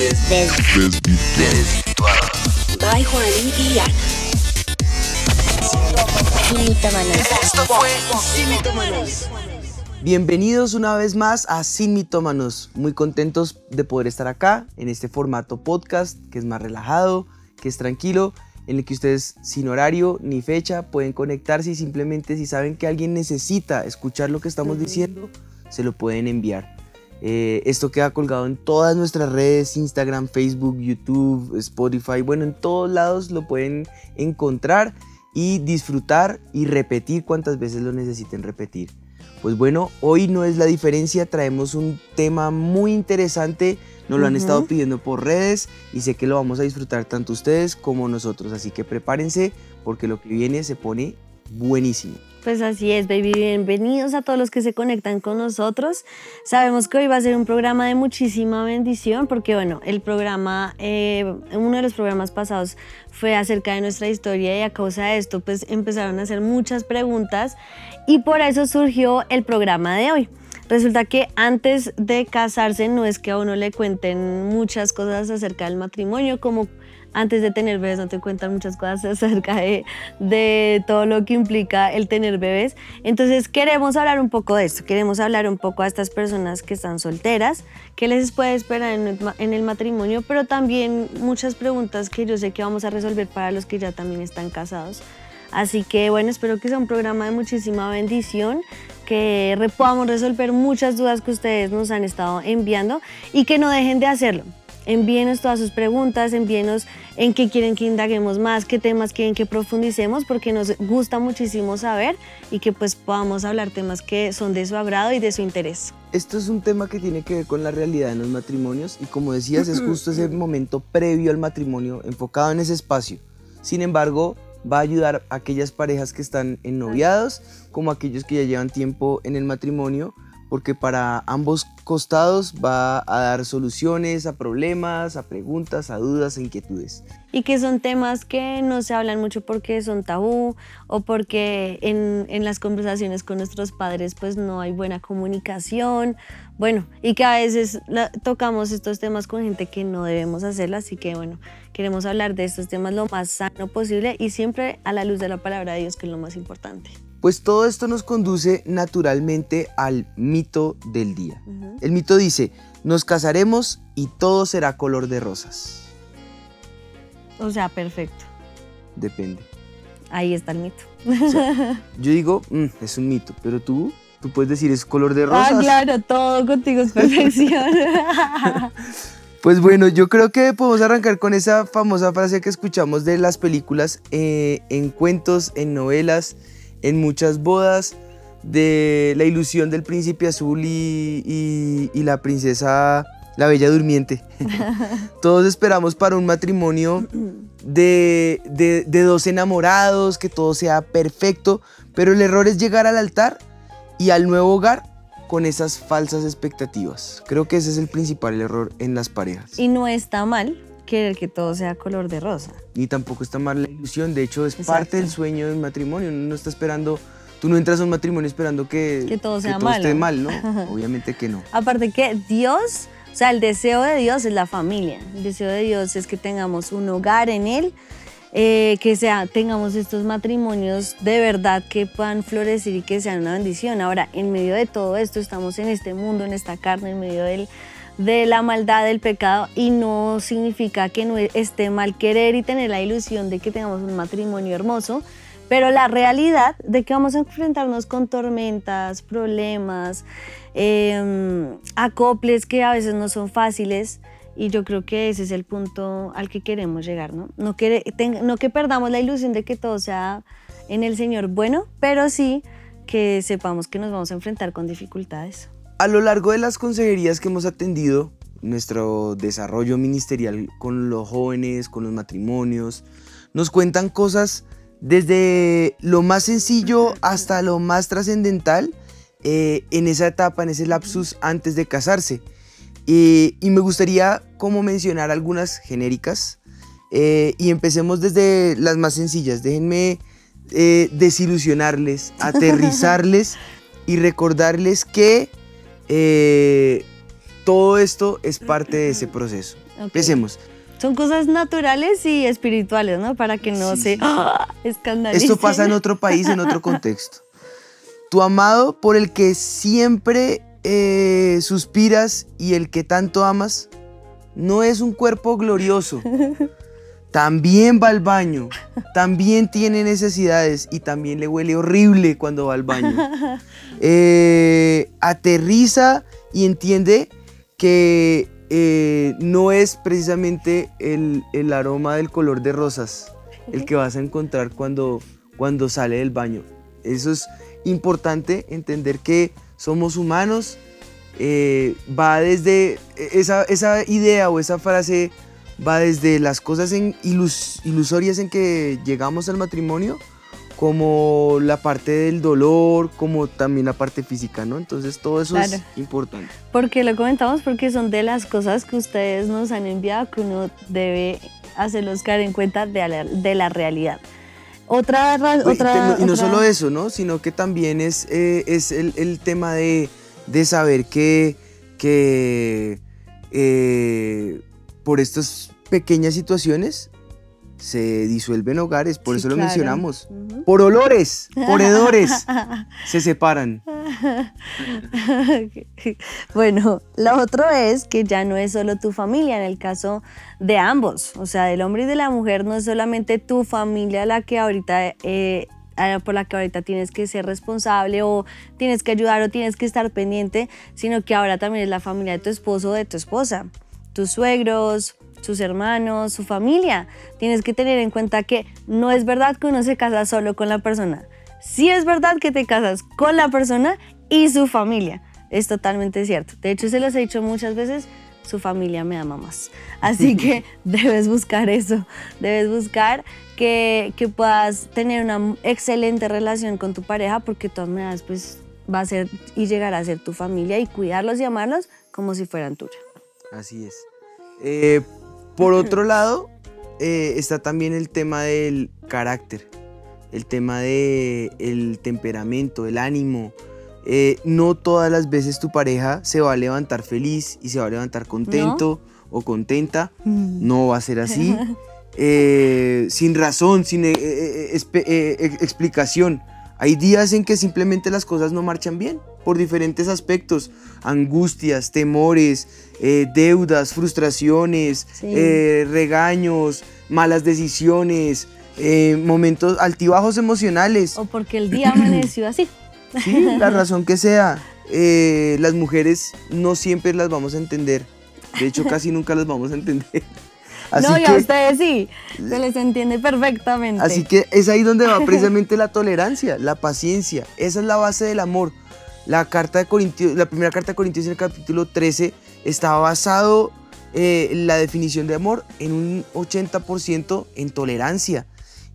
By y Ana. Esto fue Sin Mitómanos. Bienvenidos una vez más a Sin Mitómanos. Muy contentos de poder estar acá en este formato podcast que es más relajado, que es tranquilo, en el que ustedes sin horario ni fecha pueden conectarse y simplemente si saben que alguien necesita escuchar lo que estamos diciendo, se lo pueden enviar. Eh, esto queda colgado en todas nuestras redes, Instagram, Facebook, YouTube, Spotify, bueno, en todos lados lo pueden encontrar y disfrutar y repetir cuantas veces lo necesiten repetir. Pues bueno, hoy no es la diferencia, traemos un tema muy interesante, nos lo han estado pidiendo por redes y sé que lo vamos a disfrutar tanto ustedes como nosotros, así que prepárense porque lo que viene se pone buenísimo. Pues así es, baby. Bienvenidos a todos los que se conectan con nosotros. Sabemos que hoy va a ser un programa de muchísima bendición porque, bueno, el programa, eh, uno de los programas pasados fue acerca de nuestra historia y a causa de esto, pues empezaron a hacer muchas preguntas y por eso surgió el programa de hoy. Resulta que antes de casarse no es que a uno le cuenten muchas cosas acerca del matrimonio, como antes de tener bebés no te cuentan muchas cosas acerca de, de, todo lo que implica el tener bebés. Entonces queremos hablar un poco de esto, queremos hablar un poco a estas personas que están solteras, qué les puede esperar en en el matrimonio, pero también muchas preguntas que yo sé que vamos a resolver para los que ya también están casados. Así que bueno, espero que sea un programa de muchísima bendición, que podamos resolver muchas dudas que ustedes nos han estado enviando y que no dejen de hacerlo. Envíenos todas sus preguntas, envíenos en qué quieren que indaguemos más, qué temas quieren que profundicemos, porque nos gusta muchísimo saber y que pues podamos hablar temas que son de su agrado y de su interés. Esto es un tema que tiene que ver con la realidad en los matrimonios y como decías es justo ese momento previo al matrimonio enfocado en ese espacio. Sin embargo, va a ayudar a aquellas parejas que están en noviados como aquellos que ya llevan tiempo en el matrimonio, porque para ambos costados va a dar soluciones a problemas, a preguntas, a dudas, a inquietudes. Y que son temas que no se hablan mucho porque son tabú o porque en, en las conversaciones con nuestros padres pues no hay buena comunicación. Bueno, y que a veces tocamos estos temas con gente que no debemos hacerlo, así que bueno, queremos hablar de estos temas lo más sano posible y siempre a la luz de la palabra de Dios, que es lo más importante. Pues todo esto nos conduce naturalmente al mito del día. Uh -huh. El mito dice, nos casaremos y todo será color de rosas. O sea, perfecto. Depende. Ahí está el mito. O sea, yo digo, mm, es un mito, pero tú, tú puedes decir, es color de rosas. Ah, claro, todo contigo es perfección. Pues bueno, yo creo que podemos arrancar con esa famosa frase que escuchamos de las películas, eh, en cuentos, en novelas, en muchas bodas, de la ilusión del príncipe azul y, la princesa, la bella durmiente. Todos esperamos para un matrimonio de dos enamorados, que todo sea perfecto, pero el error es llegar al altar y al nuevo hogar con esas falsas expectativas. Creo que ese es el principal error en las parejas. Y no está mal que todo sea color de rosa. Ni tampoco está mal la ilusión, de hecho es Exacto. parte del sueño del matrimonio. Uno no está esperando, tú no entras a un matrimonio esperando que, que todo sea que todo malo. esté mal, ¿no? Obviamente que no. Aparte que Dios, o sea, el deseo de Dios es la familia. El deseo de Dios es que tengamos un hogar en Él, eh, que sea, tengamos estos matrimonios de verdad que puedan florecer y que sean una bendición. Ahora, en medio de todo esto, estamos en este mundo, en esta carne, en medio del, de la maldad, del pecado, y no significa que no esté mal querer y tener la ilusión de que tengamos un matrimonio hermoso, pero la realidad de que vamos a enfrentarnos con tormentas, problemas, eh, acoples que a veces no son fáciles. Y yo creo que ese es el punto al que queremos llegar, ¿no? No que, no que perdamos la ilusión de que todo sea en el Señor bueno, pero sí que sepamos que nos vamos a enfrentar con dificultades. A lo largo de las consejerías que hemos atendido, nuestro desarrollo ministerial con los jóvenes, con los matrimonios, nos cuentan cosas desde lo más sencillo hasta lo más trascendental eh, en esa etapa, en ese lapsus antes de casarse. Eh, y me gustaría como mencionar algunas genéricas eh, y empecemos desde las más sencillas. Déjenme eh, desilusionarles, aterrizarles y recordarles que todo esto es parte de ese proceso. Ok. Empecemos. Son cosas naturales y espirituales, ¿no? Para que no Sí, se. ¡ah! escandalicen. Esto pasa en otro país, en otro contexto. Tu amado por el que siempre eh, suspiras y el que tanto amas, no es un cuerpo glorioso. También va al baño, también tiene necesidades y también le huele horrible cuando va al baño. Eh, aterriza y entiende que eh, no es precisamente el, el aroma del color de rosas el que vas a encontrar cuando, cuando sale del baño. Eso es importante entender que somos humanos. eh, va desde esa, esa idea o esa frase va desde las cosas en ilus- ilusorias en que llegamos al matrimonio como la parte del dolor, como también la parte física, ¿no? Entonces todo eso es importante. Porque lo comentamos porque son de las cosas que ustedes nos han enviado que uno debe hacerlos caer en cuenta de la, de la realidad. Otra, otra, y no otra- solo eso, ¿no? Sino que también es, eh, es el, el tema de, de saber que, que eh, por estas pequeñas situaciones se disuelven hogares, por Sí, eso lo mencionamos. Por olores, por hedores, se separan. bueno, lo otro es que ya no es solo tu familia, en el caso de ambos, o sea, del hombre y de la mujer, no es solamente tu familia la que ahorita, eh, por la que ahorita tienes que ser responsable o tienes que ayudar o tienes que estar pendiente, sino que ahora también es la familia de tu esposo o de tu esposa, tus suegros, sus hermanos, su familia. Tienes que tener en cuenta que no es verdad que uno se casa solo con la persona. Sí es verdad que te casas con la persona y su familia. Es totalmente cierto. De hecho, se los he dicho muchas veces, su familia me ama más. Así que debes buscar eso. Debes buscar que, que puedas tener una excelente relación con tu pareja porque de todas maneras pues va a ser y llegará a ser tu familia y cuidarlos y amarlos como si fueran tuya. Así es. Eh, por otro lado, eh, está también el tema del carácter, el tema del temperamento, el ánimo. Eh, no todas las veces tu pareja se va a levantar feliz y se va a levantar contento o contenta. No va a ser así. Eh, sin razón, sin explicación. Hay días en que simplemente las cosas no marchan bien por diferentes aspectos, angustias, temores, eh, deudas, frustraciones, Sí. eh, regaños, malas decisiones, eh, momentos altibajos emocionales. O porque el día amaneció así. Sí, la razón que sea. Las mujeres no siempre las vamos a entender. De hecho, casi nunca las vamos a entender. Así no, y a que, ustedes sí, se les entiende perfectamente. así que es ahí donde va precisamente la tolerancia, la paciencia. Esa es la base del amor. La, carta de la primera carta de Corintios en el capítulo 13 está basado eh, la definición de amor en un 80% en tolerancia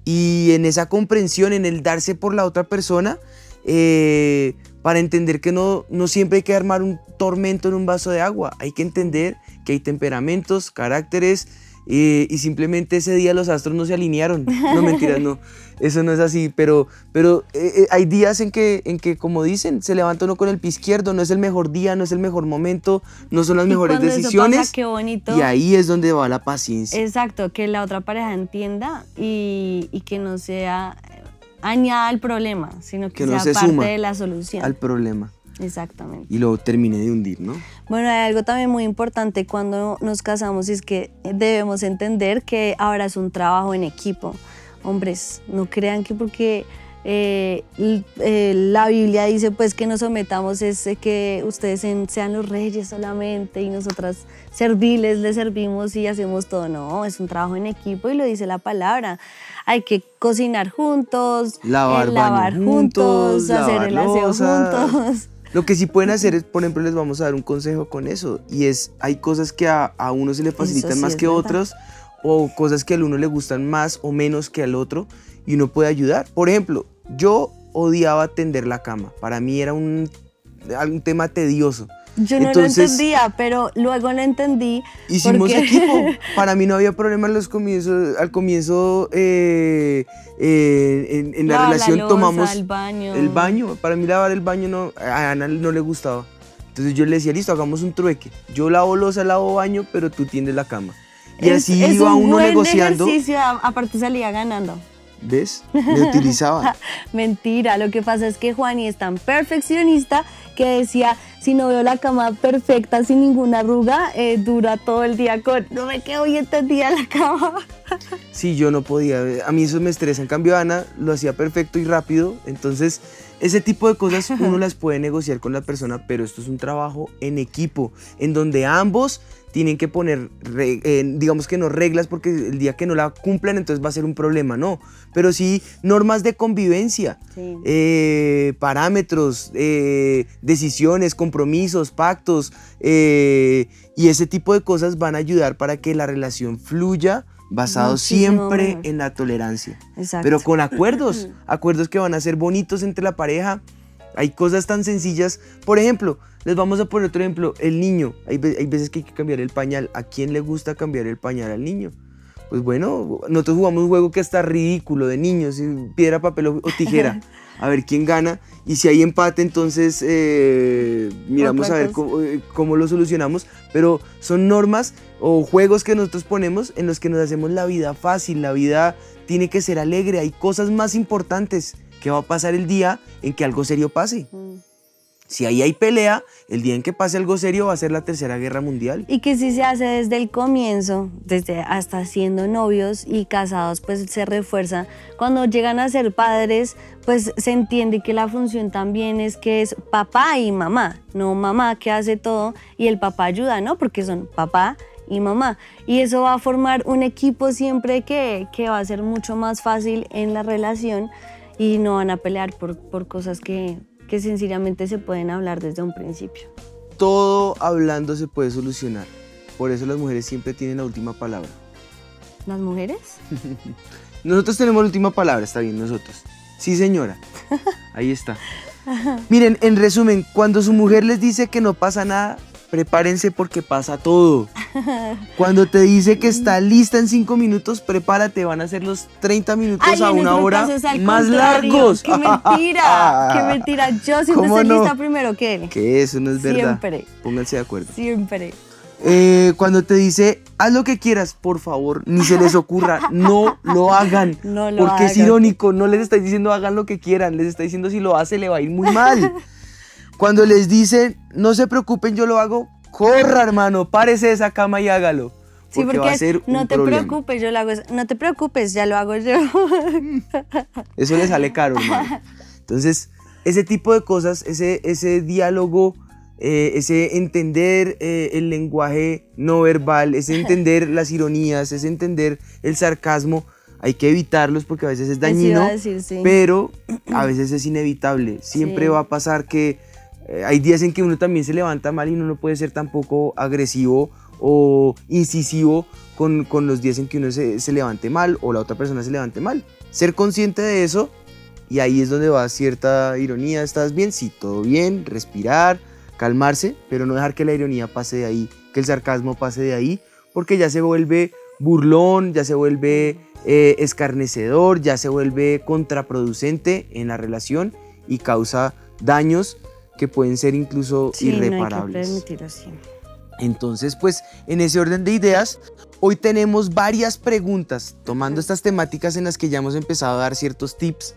y en esa comprensión, en el darse por la otra persona, eh, para entender que no, no siempre hay que armar un tormento en un vaso de agua, hay que entender que hay temperamentos, caracteres, eh, y simplemente ese día los astros no se alinearon. No mentiras, no, eso no es así, pero, pero eh, eh, hay días en que, en que, como dicen, se levanta uno con el pie izquierdo, no es el mejor día, no es el mejor momento, no son las Y mejores eso decisiones. pasa, qué bonito. Y ahí es donde va la paciencia. Exacto, que la otra pareja entienda y, y que no sea añada al problema, sino que, Que no sea se parte de la solución. al problema Exactamente. y lo terminé de hundir, ¿no? Bueno, hay algo también muy importante cuando nos casamos y es que debemos entender que ahora es un trabajo en equipo. Hombres, no crean que porque eh, eh, la Biblia dice pues que nos sometamos es eh, que ustedes sean los reyes solamente y nosotras serviles les servimos y hacemos todo. No, es un trabajo en equipo y lo dice la palabra. Hay que cocinar juntos, Lavar eh, lavar juntos, juntos, hacer lavar el aseo juntos. Lo que sí pueden hacer es, por ejemplo, les vamos a dar un consejo con eso. Y es, hay cosas que a, a uno se le facilitan sí más que verdad. otros, o cosas que al uno le gustan más o menos que al otro, y uno puede ayudar. Por ejemplo, yo odiaba tender la cama. Para mí era un, un tema tedioso. Yo no Entonces- lo entendía, pero luego lo entendí. Hicimos porque- equipo. Para mí no había problema en los comienzos. Al comienzo, eh, eh, en, en la relación loza, tomamos el baño. el baño. Para mí lavar el baño no, a Ana no le gustaba. Entonces yo le decía, listo, hagamos un trueque. Yo lavo losa, lavo baño, pero tú tiendes la cama. Y Es- así es iba un uno buen negociando. ejercicio, a- aparte salía ganando. ¿Ves? Me utilizaba. Mentira, lo que pasa es que Juani es tan perfeccionista que decía, si no veo la cama perfecta sin ninguna arruga, eh, dura todo el día con, no me quedo bien tendida en la cama. Sí, yo no podía. A mí eso me estresa. En cambio, Ana lo hacía perfecto y rápido. Entonces, ese tipo de cosas uno las puede negociar con la persona, pero esto es un trabajo en equipo, en donde ambos tienen que poner, eh, digamos que no reglas, porque el día que no la cumplan, entonces va a ser un problema, no. Pero sí normas de convivencia, Sí. eh, parámetros, eh, decisiones, compromisos, pactos, eh, y ese tipo de cosas van a ayudar para que la relación fluya basado Muchísimo siempre mejor. en la tolerancia. Exacto. Pero con acuerdos, acuerdos que van a ser bonitos entre la pareja. Hay cosas tan sencillas. Por ejemplo, les vamos a poner otro ejemplo. El niño. Hay, ve- hay veces que hay que cambiar el pañal. ¿A quién le gusta cambiar el pañal al niño? Pues bueno, nosotros jugamos un juego que está ridículo de niños, piedra, papel o tijera. A ver quién gana. Y si hay empate, entonces eh, miramos a ver cómo, eh, cómo lo solucionamos. Pero son normas o juegos que nosotros ponemos en los que nos hacemos la vida fácil. La vida tiene que ser alegre. Hay cosas más importantes que va a pasar el día en que algo serio pase. Mm. Si ahí hay pelea, el día en que pase algo serio va a ser la tercera guerra mundial. Y que si se hace desde el comienzo, desde hasta siendo novios y casados, pues se refuerza. Cuando llegan a ser padres, pues se entiende que la función también es que es papá y mamá, no mamá que hace todo y el papá ayuda, ¿no? Porque son papá y mamá. Y eso va a formar un equipo siempre que, que va a ser mucho más fácil en la relación y no van a pelear por, por cosas que, que sencillamente se pueden hablar desde un principio. Todo hablando se puede solucionar. Por eso las mujeres siempre tienen la última palabra. ¿Las mujeres? Nosotros tenemos la última palabra, está bien, nosotros. Sí, señora. Ahí está. Miren, en resumen, cuando su mujer les dice que no pasa nada, prepárense porque pasa todo. Cuando te dice que está lista en cinco minutos, prepárate, van a ser los 30 minutos Ay, a una hora más largos. ¡Qué mentira! ¡Qué mentira! Yo siempre ¿Cómo estoy no? lista primero que él. Que eso no es verdad. Siempre. Pónganse de acuerdo. Siempre. Eh, cuando te dice, haz lo que quieras, por favor, ni se les ocurra, no lo hagan. No lo porque es irónico, no les estáis diciendo hagan lo que quieran, les está diciendo si lo hace le va a ir muy mal. Cuando les dicen, no se preocupen, yo lo hago, corra hermano, párese de esa cama y hágalo. Sí, Porque, porque va a ser un no te problema. preocupes, yo lo hago. No te preocupes, ya lo hago yo. Eso le sale caro, hermano. Entonces, ese tipo de cosas, ese, ese diálogo, eh, ese entender eh, el lenguaje no verbal, ese entender las ironías, ese entender el sarcasmo, hay que evitarlos porque a veces es dañino, decir, sí. pero a veces es inevitable. Siempre Sí. va a pasar que eh, hay días en que uno también se levanta mal y uno no puede ser tampoco agresivo o incisivo con, con los días en que uno se, se levante mal o la otra persona se levante mal. Ser consciente de eso y ahí es donde va cierta ironía. ¿Estás bien? Sí, todo bien. Respirar, calmarse, pero no dejar que la ironía pase de ahí, que el sarcasmo pase de ahí, porque ya se vuelve burlón, ya se vuelve eh, escarnecedor, ya se vuelve contraproducente en la relación y causa daños que pueden ser incluso Sí, no hay que irreparables. permitir así. Entonces, pues en ese orden de ideas, hoy tenemos varias preguntas, tomando estas temáticas en las que ya hemos empezado a dar ciertos tips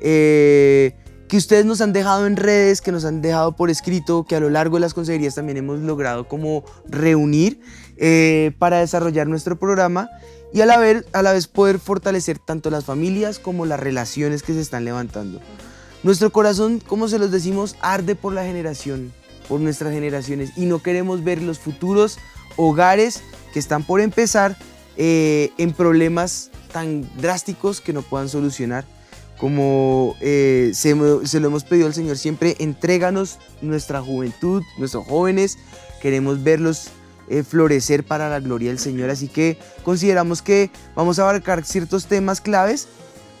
eh, que ustedes nos han dejado en redes, que nos han dejado por escrito, que a lo largo de las consejerías también hemos logrado como reunir eh, para desarrollar nuestro programa y a la, vez, a la vez poder fortalecer tanto las familias como las relaciones que se están levantando. Nuestro corazón, como se los decimos, arde por la generación, por nuestras generaciones y no queremos ver los futuros hogares que están por empezar eh, en problemas tan drásticos que no puedan solucionar. Como eh, se, se lo hemos pedido al Señor siempre, entréganos nuestra juventud, nuestros jóvenes, queremos verlos eh, florecer para la gloria del Señor. Así que consideramos que vamos a abarcar ciertos temas claves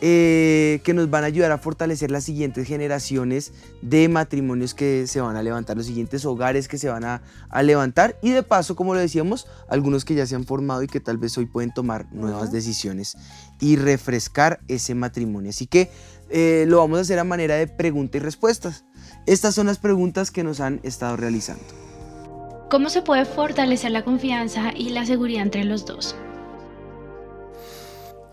eh, que nos van a ayudar a fortalecer las siguientes generaciones de matrimonios que se van a levantar, los siguientes hogares que se van a, levantar y de paso, como lo decíamos, algunos que ya se han formado y que tal vez hoy pueden tomar nuevas decisiones y refrescar ese matrimonio. Así que eh, lo vamos a hacer a manera de pregunta y respuestas. Estas son las preguntas que nos han estado realizando. ¿Cómo se puede fortalecer la confianza y la seguridad entre los dos?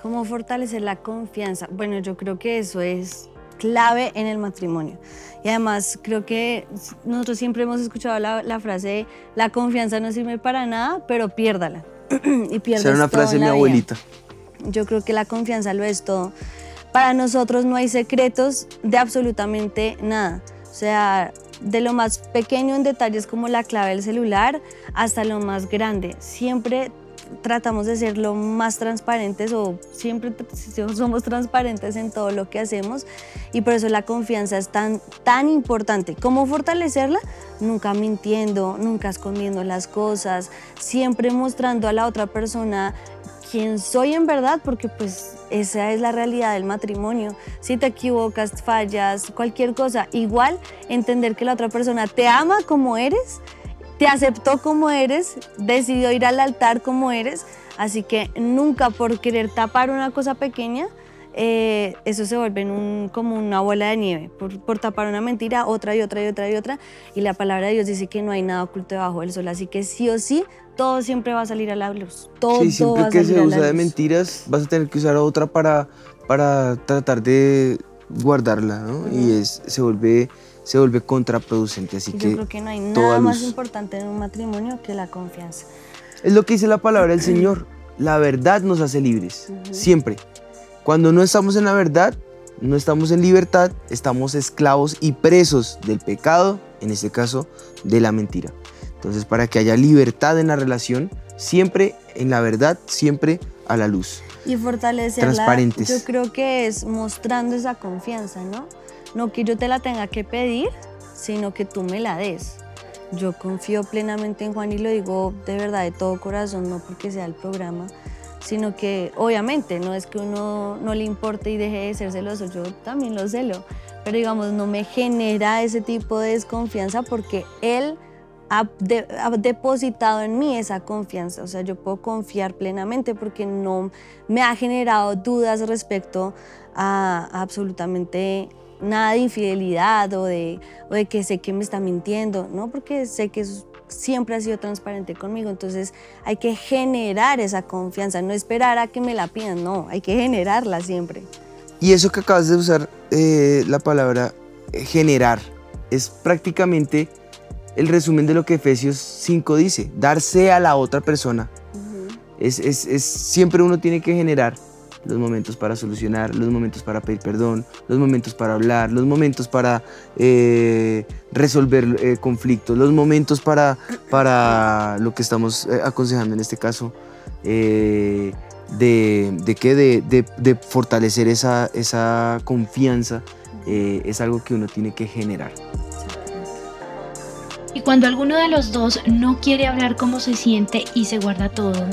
¿Cómo fortalecer la confianza? Bueno, yo creo que eso es clave en el matrimonio. Y además creo que nosotros siempre hemos escuchado la, frase, la confianza no sirve para nada, pero piérdala. y pierdes Será una frase de mi abuelita. Yo creo que la confianza lo es todo. Para nosotros no hay secretos de absolutamente nada. O sea, de lo más pequeño en detalles como la clave del celular hasta lo más grande. Siempre tratamos de ser lo más transparentes o siempre somos transparentes en todo lo que hacemos y por eso la confianza es tan, tan importante. ¿Cómo fortalecerla? Nunca mintiendo, nunca escondiendo las cosas, siempre mostrando a la otra persona quién soy en verdad, porque pues esa es la realidad del matrimonio. Si te equivocas, fallas, cualquier cosa, igual entender que la otra persona te ama como eres te aceptó como eres, decidió ir al altar como eres, así que nunca por querer tapar una cosa pequeña, eh, eso se vuelve un, como una bola de nieve, por, tapar una mentira, otra y otra y otra y otra, y la palabra de Dios dice que no hay nada oculto debajo del sol, así que sí o sí, todo siempre va a salir a la luz, todo, sí, siempre va que a salir se usa de mentiras, vas a tener que usar otra para, para tratar de guardarla, ¿no? Y es, se vuelve se vuelve contraproducente. Así Yo que creo que no hay nada más luz. importante en un matrimonio que la confianza. Es lo que dice la palabra del Señor. La verdad nos hace libres. Siempre. Cuando no estamos en la verdad, no estamos en libertad, estamos esclavos y presos del pecado, en este caso, de la mentira. Entonces, para que haya libertad en la relación, siempre en la verdad, siempre a la luz. Y fortalecerla, Transparentes. yo creo que es mostrando esa confianza, ¿no? No que yo te la tenga que pedir, sino que tú me la des. Yo confío plenamente en Juan y lo digo de verdad, de todo corazón, no porque sea el programa, sino que obviamente no es que uno no le importe y deje de ser celoso, yo también lo celo, pero digamos, no me genera ese tipo de desconfianza porque él ha, de- ha depositado en mí esa confianza, o sea, yo puedo confiar plenamente porque no me ha generado dudas respecto a absolutamente nada de infidelidad o de, o de que sé que me está mintiendo, ¿no? Porque sé que es- siempre ha sido transparente conmigo, entonces hay que generar esa confianza, no esperar a que me la pidan, no, hay que generarla siempre. Y eso que acabas de usar, eh, la palabra eh, generar, es prácticamente el resumen de lo que Efesios 5 dice, darse a la otra persona. Es, es- es- siempre uno tiene que generar los momentos para solucionar, los momentos para pedir perdón, los momentos para hablar, los momentos para eh, resolver eh, conflictos, los momentos para, para lo que estamos eh, aconsejando en este caso, de, de, qué? de, de- de fortalecer esa, esa confianza, es algo que uno tiene que generar. Y cuando alguno de los dos no quiere hablar cómo se siente y se guarda todo,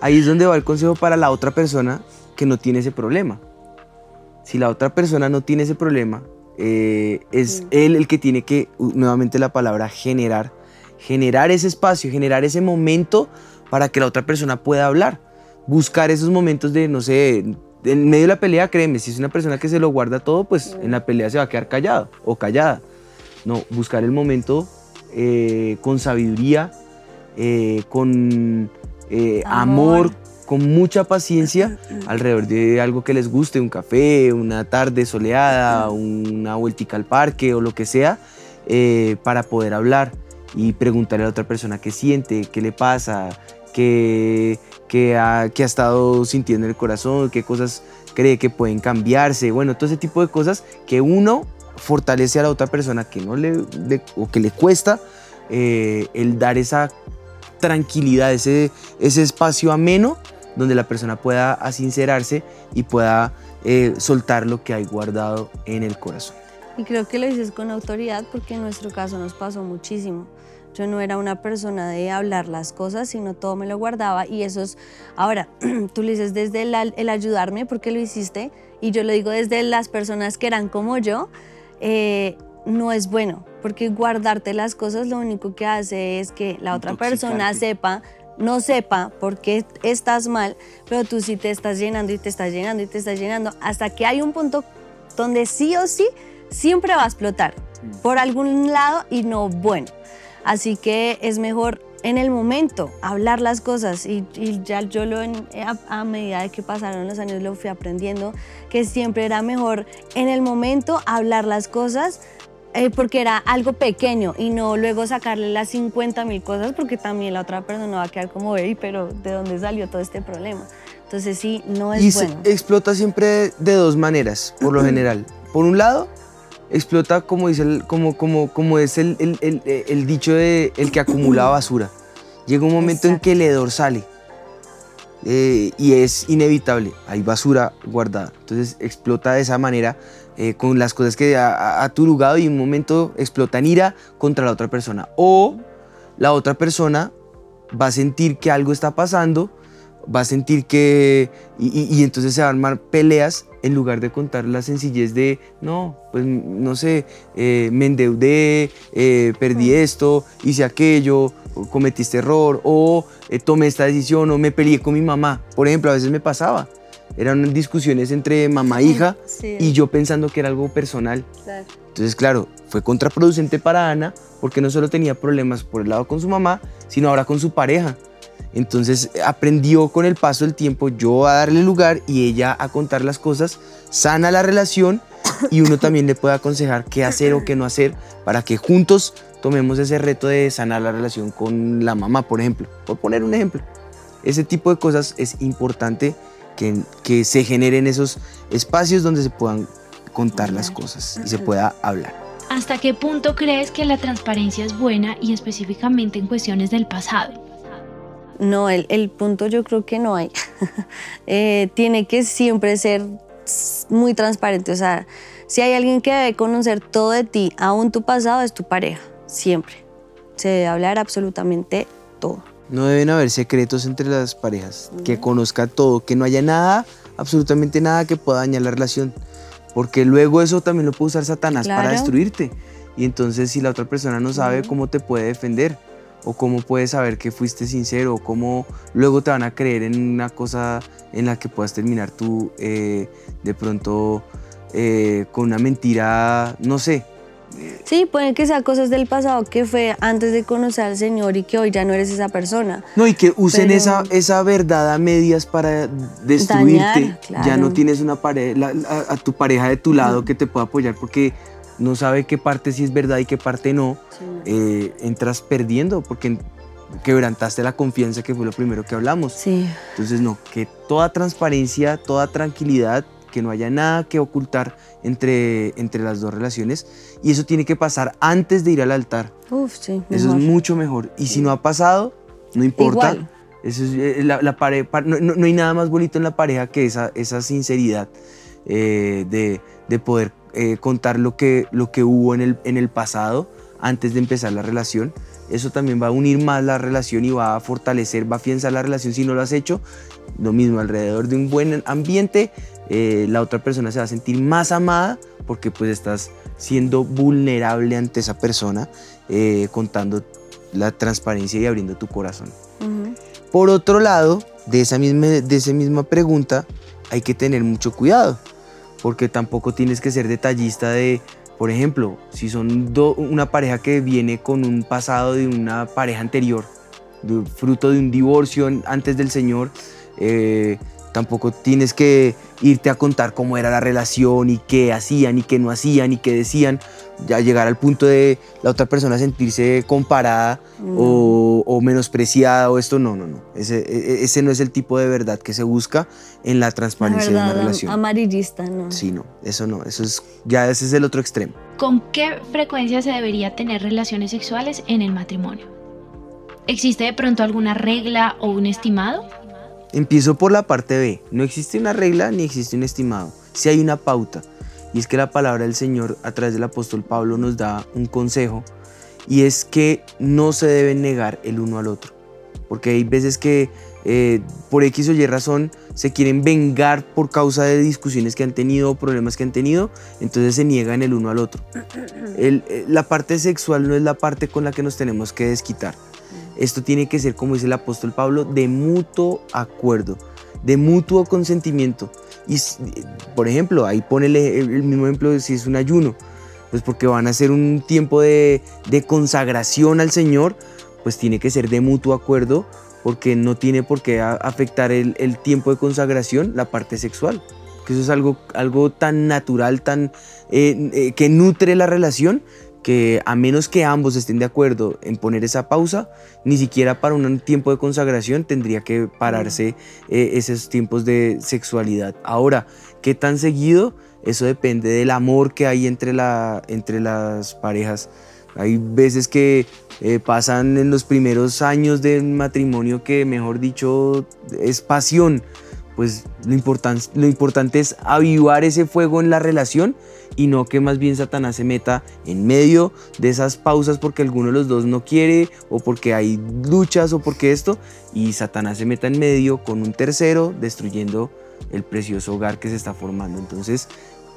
Ahí es donde va el consejo para la otra persona que no tiene ese problema. Si la otra persona no tiene ese problema, eh, es él el que tiene que, nuevamente la palabra, generar. Generar ese espacio, generar ese momento para que la otra persona pueda hablar. Buscar esos momentos de, no sé, en medio de la pelea, créeme, si es una persona que se lo guarda todo, pues en la pelea se va a quedar callado o callada. No, buscar el momento eh, con sabiduría, eh, con eh, amor. Amor. con mucha paciencia alrededor de algo que les guste, un café, una tarde soleada, una vueltica al parque o lo que sea, eh, para poder hablar y preguntarle a la otra persona qué siente, qué le pasa, qué, qué ha, qué ha estado sintiendo en el corazón, qué cosas cree que pueden cambiarse, bueno, todo ese tipo de cosas que uno fortalece a la otra persona que no le, le- o que le cuesta eh, el dar esa tranquilidad, ese, ese espacio ameno donde la persona pueda asincerarse y pueda eh, soltar lo que hay guardado en el corazón. Y creo que lo dices con autoridad porque en nuestro caso nos pasó muchísimo. Yo no era una persona de hablar las cosas, sino todo me lo guardaba y eso es, ahora, tú lo dices desde el, el ayudarme porque lo hiciste y yo lo digo desde las personas que eran como yo, eh, no es bueno, porque guardarte las cosas lo único que hace es que la otra persona sepa, no sepa por qué estás mal, pero tú sí te estás llenando y te estás llenando y te estás llenando, hasta que hay un punto donde sí o sí siempre va a explotar mm. por algún lado y no bueno. Así que es mejor en el momento hablar las cosas y, ya yo lo a, medida de que pasaron los años lo fui aprendiendo que siempre era mejor en el momento hablar las cosas eh, porque era algo pequeño y no luego sacarle las 50 mil cosas porque también la otra persona va a quedar como, hey, pero ¿de dónde salió todo este problema? Entonces sí, no es y bueno. Y explota siempre de dos maneras, por lo general. Por un lado, explota como, dice el, como, como, como es el, el, el, dicho de el que acumula basura. Llega un momento en que el hedor sale eh, y es inevitable, hay basura guardada. Entonces explota de esa manera eh, con las cosas que ha, ha turugado y en un momento explota en ira contra la otra persona. O la otra persona va a sentir que algo está pasando va a sentir que... Y, entonces se van a armar peleas en lugar de contar la sencillez de, no, pues no sé, eh, me endeudé, eh, perdí esto, hice aquello, cometí este error, o eh, tomé esta decisión, o me peleé con mi mamá. Por ejemplo, a veces me pasaba. Eran discusiones entre mamá e hija y yo pensando que era algo personal. Entonces, claro, fue contraproducente para Ana porque no solo tenía problemas por el lado con su mamá, sino ahora con su pareja. Entonces aprendió con el paso del tiempo yo a darle lugar y ella a contar las cosas, sana la relación y uno también le puede aconsejar qué hacer o qué no hacer para que juntos tomemos ese reto de sanar la relación con la mamá, por ejemplo, por poner un ejemplo. Ese tipo de cosas es importante que, que se generen esos espacios donde se puedan contar las cosas y se pueda hablar. ¿Hasta qué punto crees que la transparencia es buena y específicamente en cuestiones del pasado? No, el, punto yo creo que no hay. Eh, tiene que siempre ser muy transparente. O sea, si hay alguien que debe conocer todo de ti, aún tu pasado, es tu pareja. Siempre. Se debe hablar absolutamente todo. No deben haber secretos entre las parejas. Que conozca todo, que no haya nada, absolutamente nada que pueda dañar la relación. Porque luego eso también lo puede usar Satanás para destruirte. Y entonces si la otra persona no sabe cómo te puede defender o cómo puedes saber que fuiste sincero, o cómo luego te van a creer en una cosa en la que puedas terminar tú eh, de pronto eh, con una mentira, no sé. Sí, pueden que sean cosas del pasado que fue antes de conocer al Señor y que hoy ya no eres esa persona. No, y que usen esa, esa verdad a medias para destruirte. Ya no tienes una pareja, a, tu pareja de tu lado que te pueda apoyar porque no sabe qué parte sí es verdad y qué parte no, eh, entras perdiendo porque quebrantaste la confianza que fue lo primero que hablamos. Sí. Entonces, no, que toda transparencia, toda tranquilidad, que no haya nada que ocultar entre, entre las dos relaciones y eso tiene que pasar antes de ir al altar. Uf, sí. Eso es mucho mejor. Y si no ha pasado, no importa. Eso es, eh, la, la no, no, hay nada más bonito en la pareja que esa, esa sinceridad eh, de, de poder eh, contar lo que, lo que hubo en el, en el pasado antes de empezar la relación. Eso también va a unir más la relación y va a fortalecer, va a afianzar la relación si no lo has hecho. Lo mismo, alrededor de un buen ambiente, eh, la otra persona se va a sentir más amada porque pues estás siendo vulnerable ante esa persona, eh, contando la transparencia y abriendo tu corazón. Por otro lado, de esa, misma, de esa misma pregunta, hay que tener mucho cuidado porque tampoco tienes que ser detallista de, por ejemplo, si son una pareja que viene con un pasado de una pareja anterior, fruto de un divorcio antes del Señor, eh, tampoco tienes que irte a contar cómo era la relación y qué hacían y qué no hacían y qué decían, ya llegar al punto de la otra persona sentirse comparada o, menospreciada o esto, no, no, no. Ese, e, e, ese, no es el tipo de verdad que se busca en la transparencia de una relación. Amarillista, ¿no? Sí, no, eso no, eso es, ya ese es el otro extremo. ¿Con qué frecuencia se debería tener relaciones sexuales en el matrimonio? ¿Existe de pronto alguna regla o un estimado? Empiezo por la parte B. No existe una regla ni existe un estimado. Si hay una pauta. Y es que la palabra del Señor a través del apóstol Pablo nos da un consejo y es que no se deben negar el uno al otro. Porque hay veces que eh, por X o Y razón se quieren vengar por causa de discusiones que han tenido o problemas que han tenido, entonces se niegan el uno al otro. Eh, la parte sexual no es la parte con la que nos tenemos que desquitar. Esto tiene que ser, como dice el apóstol Pablo, de mutuo acuerdo, de mutuo consentimiento. Y, por ejemplo, ahí pone el, mismo ejemplo de si es un ayuno, pues porque van a ser un tiempo de, de consagración al Señor, pues tiene que ser de mutuo acuerdo porque no tiene por qué afectar el, tiempo de consagración la parte sexual. Que eso es algo, algo tan natural, tan, eh, eh, que nutre la relación, que a menos que ambos estén de acuerdo en poner esa pausa, ni siquiera para un tiempo de consagración tendría que pararse eh, esos tiempos de sexualidad. Ahora, ¿qué tan seguido? Eso depende del amor que hay entre, la, entre las parejas. Hay veces que eh, pasan en los primeros años del matrimonio que, mejor dicho, es pasión. Pues lo, lo importante es avivar ese fuego en la relación y no que más bien Satanás se meta en medio de esas pausas porque alguno de los dos no quiere o porque hay luchas o porque esto y Satanás se meta en medio con un tercero destruyendo el precioso hogar que se está formando. Entonces,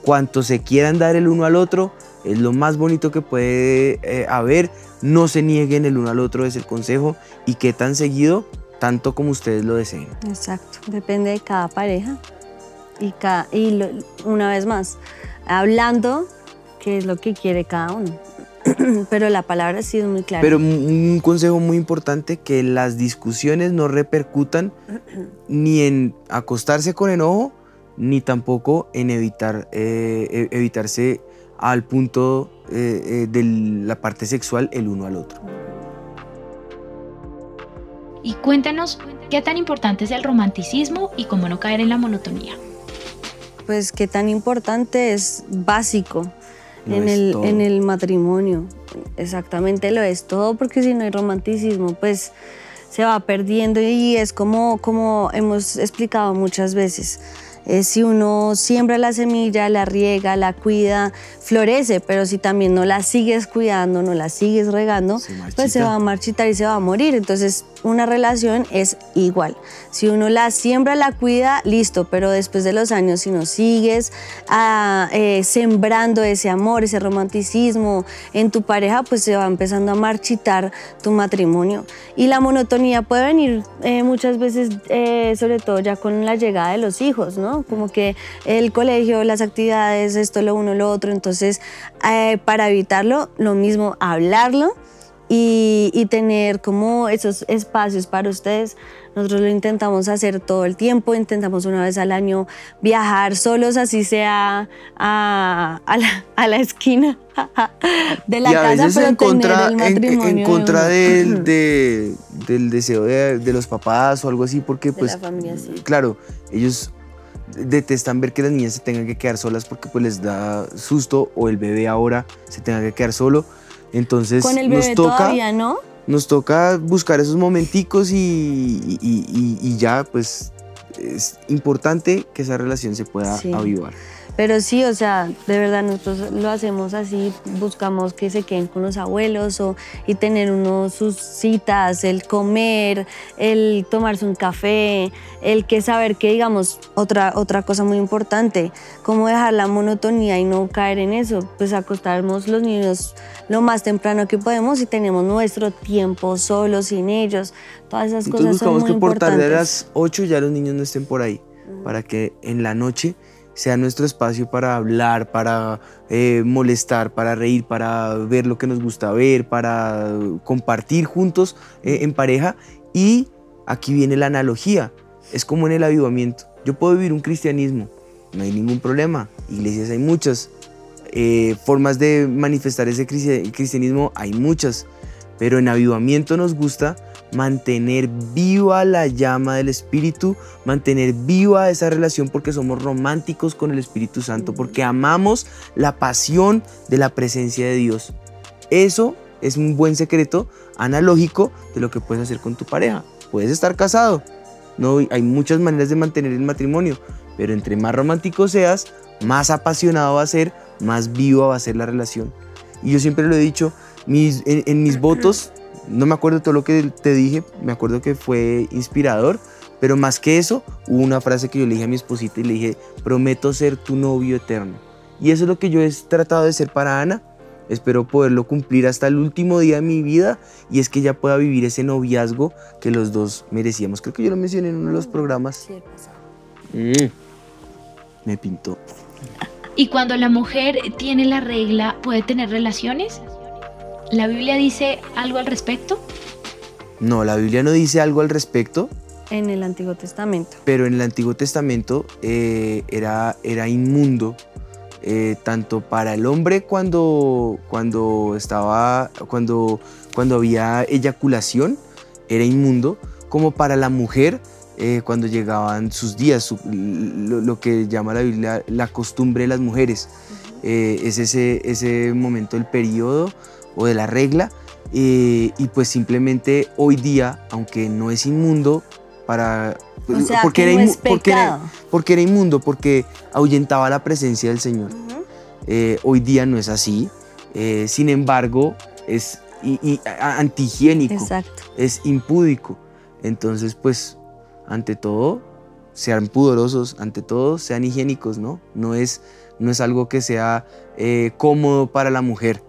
cuanto se quieran dar el uno al otro, es lo más bonito que puede eh, haber. No se nieguen el uno al otro, es el consejo. Y qué tan seguido, tanto como ustedes lo deseen. Exacto, depende de cada pareja. Y, cada, y una vez más, hablando qué es lo que quiere cada uno. Pero la palabra sí es muy clara. Pero un consejo muy importante, que las discusiones no repercutan ni en acostarse con enojo, ni tampoco en evitar, eh, e, evitarse al punto eh, eh, de la parte sexual el uno al otro. Y cuéntanos qué tan importante es el romanticismo y cómo no caer en la monotonía. Pues qué tan importante es básico en, el, en el matrimonio. Exactamente lo es todo, porque si no hay romanticismo, pues se va perdiendo y es como, como hemos explicado muchas veces eh, si uno siembra la semilla, la riega, la cuida, florece, pero si también no la sigues cuidando, no la sigues regando, pues se va a marchitar y se va a morir. Entonces, una relación es igual. Si uno la siembra, la cuida, listo, pero después de los años, si no sigues ah, eh, sembrando ese amor, ese romanticismo en tu pareja, pues se va empezando a marchitar tu matrimonio. Y la monotonía puede venir eh, muchas veces, sobre todo ya con la llegada de los hijos, ¿no? Como que el colegio, las actividades, esto, lo uno, lo otro. Entonces, eh, para evitarlo, lo mismo, hablarlo y, y, tener como esos espacios para ustedes. Nosotros lo intentamos hacer todo el tiempo, intentamos una vez al año viajar solos, así sea a, a, la, a la, esquina de la y a casa, veces en contra, en, en, contra del, de, del deseo de, de, los papás o algo así, porque pues, la familia, sí. claro, ellos detestan ver que las niñas se tengan que quedar solas porque pues les da susto o el bebé ahora se tenga que quedar solo. Entonces Con el bebé nos toca, todavía, ¿no? Nos toca buscar esos momenticos y, y, y, y, ya pues es importante que esa relación se pueda Sí. avivar. Pero sí, o sea, de verdad nosotros lo hacemos así, buscamos que se queden con los abuelos o, y tener uno sus citas, el comer, el tomarse un café, el que saber que, digamos, otra, otra cosa muy importante, cómo dejar la monotonía y no caer en eso, pues acostarnos los niños lo más temprano que podemos y tenemos nuestro tiempo solo, sin ellos, todas esas Entonces cosas son buscamos muy que por tarde a las 8 ya los niños no estén por ahí, para que en la noche sea nuestro espacio para hablar, para eh, molestar, para reír, para ver lo que nos gusta ver, para compartir juntos eh, en pareja. Y aquí viene la analogía, es como en el avivamiento. Yo puedo vivir un cristianismo, no hay ningún problema, iglesias hay muchas, eh, formas de manifestar ese cristi- cristianismo hay muchas, pero en avivamiento nos gusta mantener viva la llama del Espíritu, mantener viva esa relación porque somos románticos con el Espíritu Santo, porque amamos la pasión de la presencia de Dios. Eso es un buen secreto analógico de lo que puedes hacer con tu pareja. Puedes estar casado, no, hay muchas maneras de mantener el matrimonio, pero entre más romántico seas, más apasionado va a ser, más viva va a ser la relación. Y yo siempre lo he dicho, mis, en, en mis votos, no me acuerdo todo lo que te dije, me acuerdo que fue inspirador, pero más que eso, hubo una frase que yo le dije a mi esposita y le dije, prometo ser tu novio eterno. Y eso es lo que yo he tratado de ser para Ana. Espero poderlo cumplir hasta el último día de mi vida y es que ella pueda vivir ese noviazgo que los dos merecíamos. Creo que yo lo mencioné en uno de los programas. Sí, el pasado. Mm, me pintó. Y cuando la mujer tiene la regla, ¿puede tener relaciones? ¿La Biblia dice algo al respecto? No, la Biblia no dice algo al respecto, En el Antiguo Testamento. pero en el Antiguo Testamento eh, era, era inmundo eh, tanto para el hombre cuando, cuando estaba cuando, cuando había eyaculación era inmundo como para la mujer eh, cuando llegaban sus días su- lo, lo que llama la Biblia la costumbre de las mujeres Eh, es ese, ese momento del periodo o de la regla eh, y pues simplemente hoy día aunque no es inmundo para O sea, porque que era inmu- porque era- pecado. porque era inmundo, porque ahuyentaba la presencia del Señor. Eh, hoy día no es así. Eh, sin embargo, es antihigiénico, Exacto. es impúdico. Entonces, pues, ante todo, sean pudorosos, ante todo, sean higiénicos, ¿no? No es, no es algo que sea eh, cómodo para la mujer.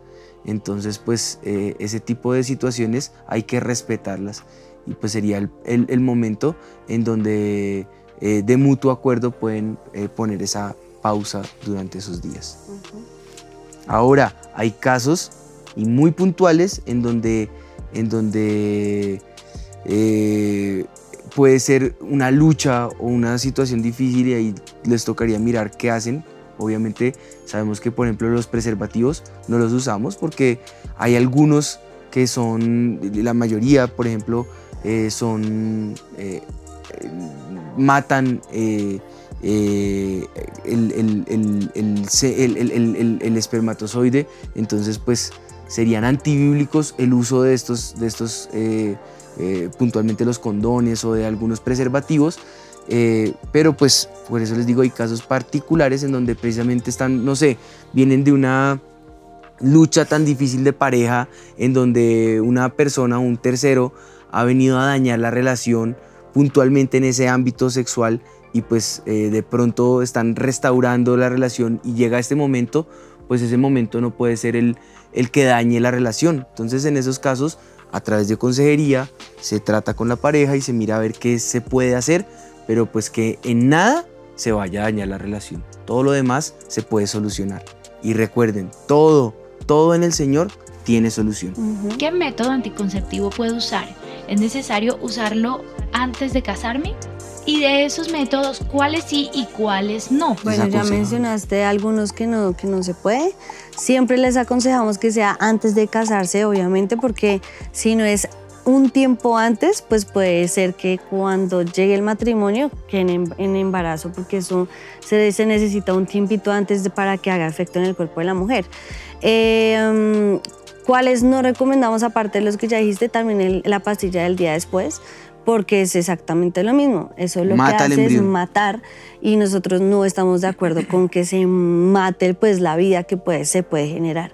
Entonces, pues, eh, ese tipo de situaciones hay que respetarlas. Y pues sería el, el- el momento en donde eh, de mutuo acuerdo pueden eh, poner esa pausa durante esos días. Ahora, hay casos y muy puntuales en donde, en donde puede ser una lucha o una situación difícil y ahí les tocaría mirar qué hacen. Obviamente sabemos que por ejemplo los preservativos no los usamos porque hay algunos que son, la mayoría por ejemplo, son, matan el espermatozoide, entonces pues serían antibíblicos el uso de estos, de estos eh, eh, puntualmente los condones o de algunos preservativos, eh, pero pues por eso les digo, hay casos particulares en donde precisamente están, no sé, vienen de una lucha tan difícil de pareja en donde una persona, un tercero, ha venido a dañar la relación puntualmente en ese ámbito sexual y pues eh, de pronto están restaurando la relación y llega este momento, pues ese momento no puede ser el, el que dañe la relación. Entonces en esos casos, a través de consejería, se trata con la pareja y se mira a ver qué se puede hacer, pero pues que en nada se vaya a dañar la relación. Todo lo demás se puede solucionar. Y recuerden, todo, todo en el Señor tiene solución. ¿Qué método anticonceptivo puedo usar? ¿Es necesario usarlo antes de casarme? Y de esos métodos, ¿cuáles sí y cuáles no? Bueno, ya mencionaste algunos que no, que no se puede. Siempre les aconsejamos que sea antes de casarse, obviamente, porque si no es un tiempo antes, pues puede ser que cuando llegue el matrimonio queden en, embarazo, porque eso se, se necesita un tiempito antes de- para que haga efecto en el cuerpo de la mujer. Eh, mm, ¿Cuáles no recomendamos, aparte de los que ya dijiste, también el- la pastilla del día después? Porque es exactamente lo mismo. Eso lo Mata que hace es matar y nosotros no estamos de acuerdo con que se mate pues la vida que puede, se puede generar.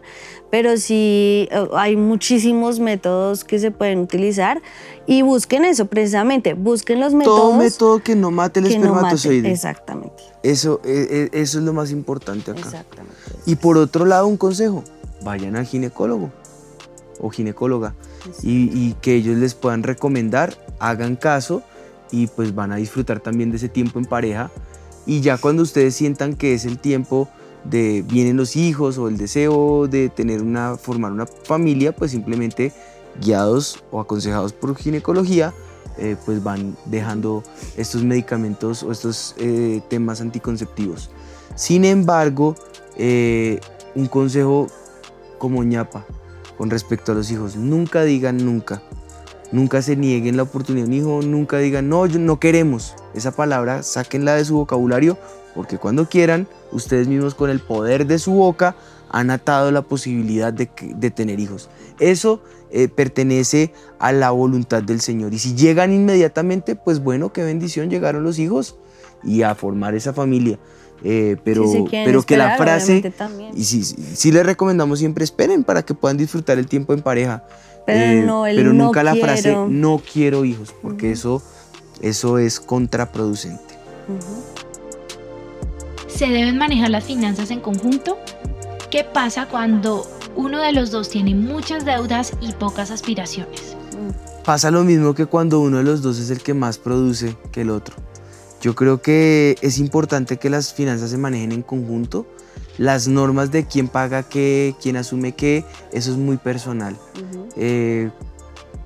Pero sí eh, hay muchísimos métodos que se pueden utilizar y busquen eso precisamente, busquen los métodos Todo método que no mate el no espermatozoide. Exactamente, eso, eh, eh, eso es lo más importante acá. exactamente. Y por otro lado, un consejo, vayan al ginecólogo o ginecóloga y, y que ellos les puedan recomendar, hagan caso y pues van a disfrutar también de ese tiempo en pareja. Y ya cuando ustedes sientan que es el tiempo de vienen los hijos o el deseo de tener una, formar una familia, pues simplemente guiados o aconsejados por ginecología, eh, pues van dejando estos medicamentos o estos eh, temas anticonceptivos. Sin embargo, eh, un consejo como ñapa con respecto a los hijos, nunca digan nunca. Nunca se nieguen la oportunidad a un hijo, nunca digan no, no queremos. Esa palabra sáquenla de su vocabulario porque cuando quieran, ustedes mismos con el poder de su boca han atado la posibilidad de, de tener hijos. Eso eh, pertenece a la voluntad del Señor. Y si llegan inmediatamente, pues bueno, qué bendición, llegaron los hijos y a formar esa familia. eh, pero, pero que la esperar, frase, y sí, sí, sí les recomendamos siempre esperen para que puedan disfrutar el tiempo en pareja. Pero no, el pero no nunca la frase no quiero hijos, porque eso, eso es contraproducente. ¿Se deben manejar las finanzas en conjunto? ¿Qué pasa cuando uno de los dos tiene muchas deudas y pocas aspiraciones? Pasa lo mismo que cuando uno de los dos es el que más produce que el otro. Yo creo que es importante que las finanzas se manejen en conjunto. Las normas de quién paga qué, quién asume qué, eso es muy personal. Eh,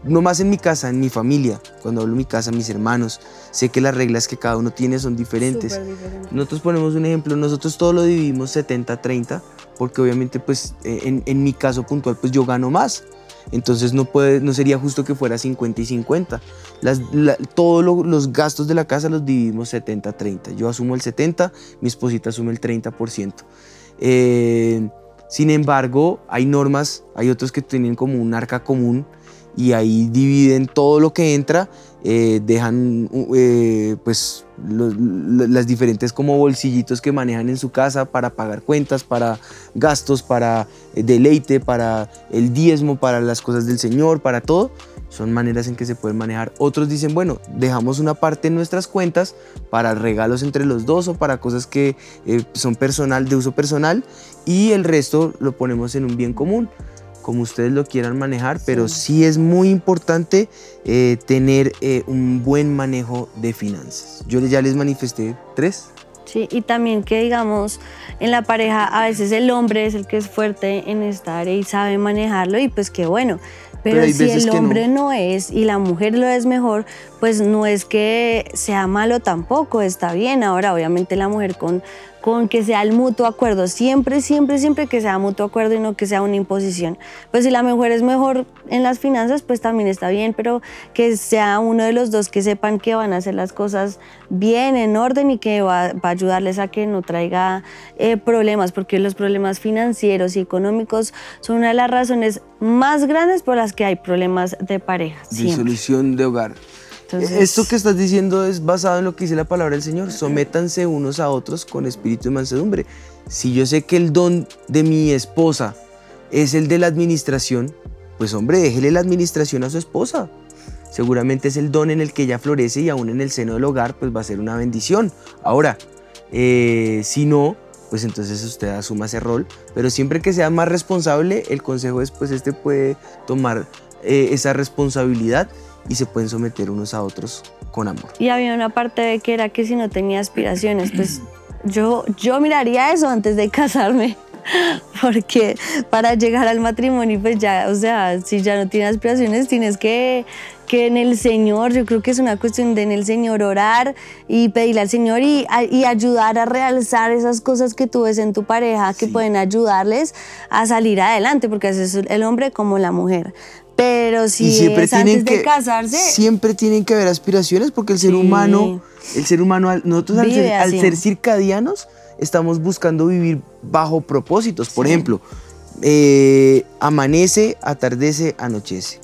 no más en mi casa, en mi familia, cuando hablo de mi casa, mis hermanos, sé que las reglas que cada uno tiene son diferentes. Diferente. Nosotros ponemos un ejemplo, nosotros todo lo dividimos 70-30, porque obviamente pues eh, en, en mi caso puntual pues yo gano más. Entonces no, puede, no sería justo que fuera 50 y 50. Las, la- todos lo- los gastos de la casa los dividimos 70-30. Yo asumo el 70, mi esposita asume el 30%. Eh, sin embargo, hay normas, hay otros que tienen como un arca común y ahí dividen todo lo que entra, eh, dejan eh, pues los- lo- las diferentes como bolsillitos que manejan en su casa para pagar cuentas, para gastos, para eh, deleite, para el diezmo, para las cosas del Señor, para todo. Son maneras en que se pueden manejar. Otros dicen, bueno, dejamos una parte en nuestras cuentas para regalos entre los dos o para cosas que eh, son personal, de uso personal, y el resto lo ponemos en un bien común como ustedes lo quieran manejar, pero sí es muy importante eh, tener eh, un buen manejo de finanzas. Yo ya les manifesté tres. Sí, y también que digamos, en la pareja a veces el hombre es el que es fuerte en esta área y sabe manejarlo y pues qué bueno. Pero, si el no. hombre no. es y la mujer lo es mejor, pues no es que sea malo tampoco, está bien. Ahora, obviamente la mujer con, con que sea el mutuo acuerdo, siempre, siempre, siempre que sea mutuo acuerdo y no que sea una imposición. Pues si la mujer es mejor en las finanzas, pues también está bien, pero que sea uno de los dos que sepan que van a hacer las cosas bien, en orden y que va, a ayudarles a que no traiga eh, problemas, porque los problemas financieros y económicos son una de las razones más grandes por las que hay problemas de pareja. Disolución de hogar. Esto que estás diciendo es basado en lo que dice la palabra del Señor. Sométanse unos a otros con espíritu de mansedumbre. Si yo sé que el don de mi esposa es el de la administración, pues hombre, déjele la administración a su esposa. Seguramente es el don en el que ella florece y aún en el seno del hogar, pues va a ser una bendición. Ahora, eh, si no, pues entonces usted asuma ese rol. Pero siempre que sea más responsable, el consejo es, pues este puede tomar eh, esa responsabilidad y se pueden someter unos a otros con amor. Y había una parte de que era que si no tenía aspiraciones, pues yo, yo miraría eso antes de casarme. Porque para llegar al matrimonio, pues ya, o sea, si ya no tienes aspiraciones, tienes que, que en el Señor, yo creo que es una cuestión de en el Señor orar y pedirle al Señor y, a- y ayudar a realzar esas cosas que tú ves en tu pareja que Sí. pueden ayudarles a salir adelante, porque así es el hombre como la mujer. Pero si y siempre es tienen antes que de casarse, siempre tienen que haber aspiraciones porque el ser Sí. humano el ser humano al- nosotros al ser, al ser circadianos estamos buscando vivir bajo propósitos. Por Sí. ejemplo eh, amanece atardece anochece.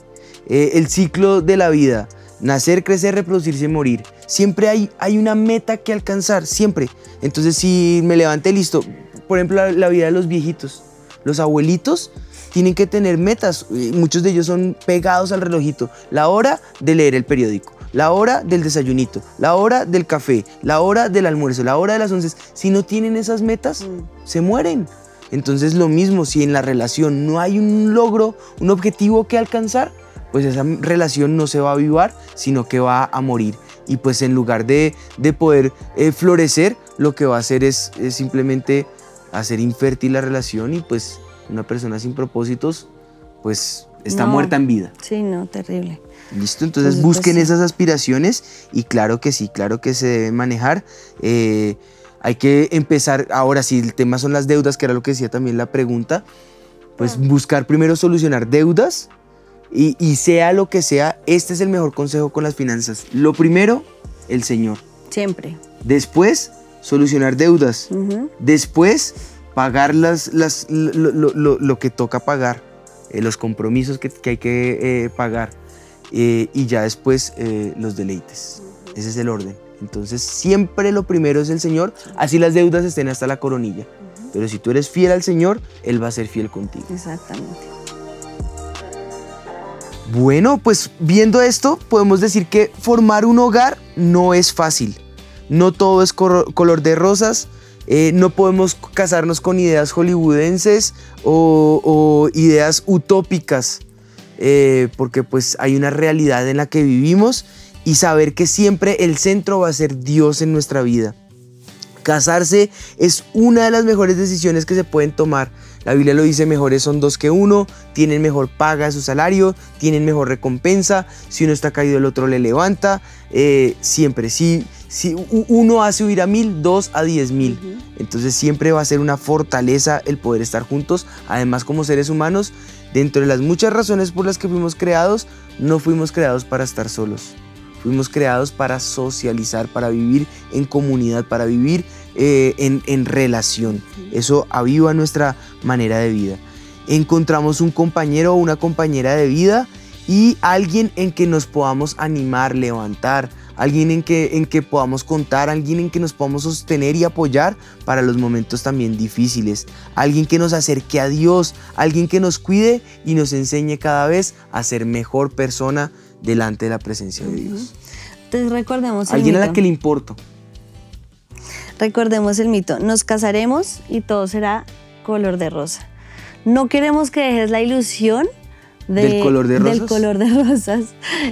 Eh, el ciclo de la vida nacer crecer reproducirse morir. Siempre hay hay una meta que alcanzar siempre. Entonces si me levanté listo. Por ejemplo la, la vida de los viejitos los abuelitos tienen que tener metas. eh, Muchos de ellos son pegados al relojito. La hora de leer el periódico, la hora del desayunito, la hora del café, la hora del almuerzo, la hora de las once. Si no tienen esas metas, Mm. se mueren. Entonces lo mismo, si en la relación no hay un logro, un objetivo que alcanzar, pues esa relación no se va a avivar, sino que va a morir. Y pues en lugar de, de poder eh, florecer, lo que va a hacer es, es simplemente hacer infértil la relación y pues una persona sin propósitos, pues está No. muerta en vida. sí, no, terrible. ¿Listo? Entonces Entonces, pues, busquen sí. esas aspiraciones y claro que sí, claro que se deben manejar. Eh, hay que empezar, ahora sí, el tema son las deudas, que era lo que decía también la pregunta, pues buscar primero solucionar deudas y, y sea lo que sea, este es el mejor consejo con las finanzas. Lo primero, el Señor. Siempre. Después, solucionar deudas. Después, pagar las, las, lo, lo- lo- lo que toca pagar, eh, los compromisos que, que hay que eh, pagar. eh, y ya después, los deleites. Ese es el orden. Entonces siempre lo primero es el Señor, así las deudas estén hasta la coronilla. Pero si tú eres fiel al Señor, Él va a ser fiel contigo. Exactamente. Bueno, pues viendo esto, podemos decir que formar un hogar no es fácil. No todo es color de rosas. eh, no podemos casarnos con ideas hollywoodenses o, o ideas utópicas, eh, porque pues hay una realidad en la que vivimos y saber que siempre el centro va a ser Dios en nuestra vida. Casarse es una de las mejores decisiones que se pueden tomar. La Biblia lo dice, mejores son dos que uno, tienen mejor paga su salario, tienen mejor recompensa, si uno está caído el otro le levanta, eh, siempre, si, si uno hace huir a mil, dos a diez mil. Entonces siempre va a ser una fortaleza el poder estar juntos, además como seres humanos, dentro de las muchas razones por las que fuimos creados, no fuimos creados para estar solos. Fuimos creados para socializar, para vivir en comunidad, para vivir eh, en, en relación. Eso aviva nuestra manera de vida. Encontramos un compañero o una compañera de vida y alguien en que nos podamos animar, levantar, alguien en que, en que podamos contar, alguien en que nos podamos sostener y apoyar para los momentos también difíciles, alguien que nos acerque a Dios, alguien que nos cuide y nos enseñe cada vez a ser mejor persona delante de la presencia de Dios. Entonces recordemos el Alguien a la mito. que le importo. Recordemos el mito. Nos casaremos y todo será color de rosa. No queremos que dejes la ilusión de- ¿Del color de del rosas? color de rosas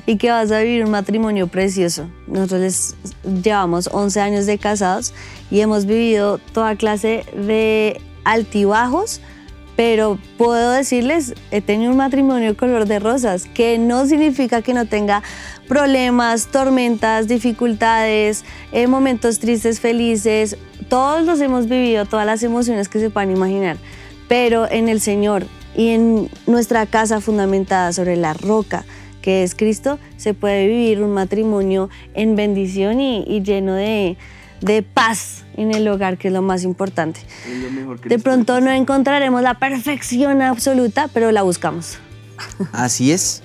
y que vas a vivir un matrimonio precioso. Nosotros les llevamos 11 años de casados y hemos vivido toda clase de altibajos, pero puedo decirles, he tenido un matrimonio color de rosas, que no significa que no tenga problemas, tormentas, dificultades, eh, momentos tristes, felices. Todos los hemos vivido, todas las emociones que se puedan imaginar, pero en el Señor y en nuestra casa fundamentada sobre la roca que es Cristo, se puede vivir un matrimonio en bendición y, y lleno de, de paz en el hogar, que es lo más importante. De pronto no encontraremos la perfección absoluta, pero la buscamos. Así es.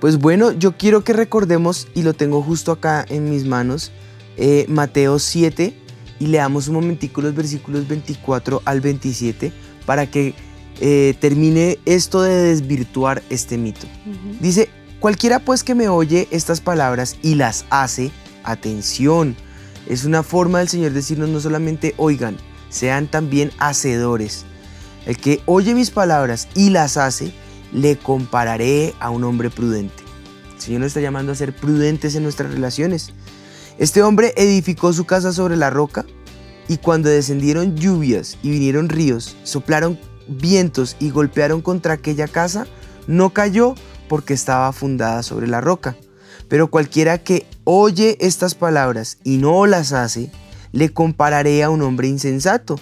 Pues bueno, yo quiero que recordemos, y lo tengo justo acá en mis manos, eh, Mateo 7, y leamos un momentico los versículos 24 al 27 para que eh, termine esto de desvirtuar este mito. Dice, cualquiera pues que me oye estas palabras y las hace, atención. Es una forma del Señor decirnos no solamente oigan, sean también hacedores. El que oye mis palabras y las hace, le compararé a un hombre prudente. El Señor nos está llamando a ser prudentes en nuestras relaciones. Este hombre edificó su casa sobre la roca y cuando descendieron lluvias y vinieron ríos, soplaron vientos y golpearon contra aquella casa, no cayó porque estaba fundada sobre la roca. Pero cualquiera que oye estas palabras y no las hace, le compararé a un hombre insensato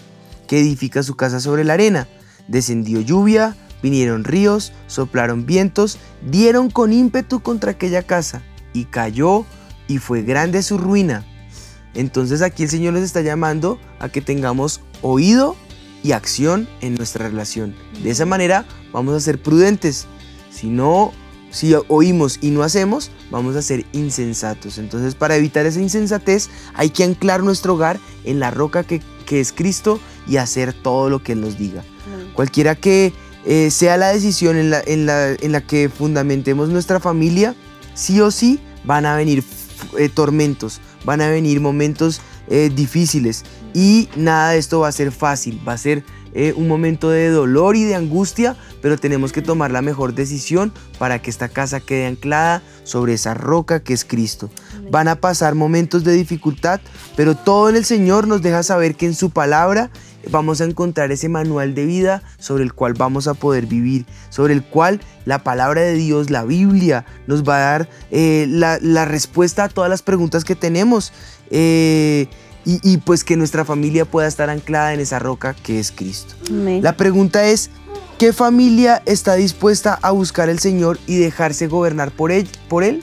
que edifica su casa sobre la arena. Descendió lluvia, vinieron ríos, soplaron vientos, dieron con ímpetu contra aquella casa y cayó y fue grande su ruina. Entonces aquí el Señor nos está llamando a que tengamos oído y acción en nuestra relación. De esa manera vamos a ser prudentes. Si no, si oímos y no hacemos, vamos a ser insensatos. Entonces para evitar esa insensatez hay que anclar nuestro hogar en la roca que, que es Cristo y hacer todo lo que Él nos diga. Cualquiera que eh, sea la decisión en la, en, la, en la que fundamentemos nuestra familia, sí o sí van a venir eh, tormentos, van a venir momentos eh, difíciles y nada de esto va a ser fácil, va a ser eh, un momento de dolor y de angustia, pero tenemos que tomar la mejor decisión para que esta casa quede anclada sobre esa roca que es Cristo. Van a pasar momentos de dificultad, pero todo en el Señor nos deja saber que en su palabra vamos a encontrar ese manual de vida sobre el cual vamos a poder vivir, sobre el cual la palabra de Dios, la Biblia, nos va a dar eh, la, la, respuesta a todas las preguntas que tenemos. Eh, y, y, pues que nuestra familia pueda estar anclada en esa roca que es Cristo. Amén. La pregunta es, ¿qué familia está dispuesta a buscar al Señor y dejarse gobernar por él, por él?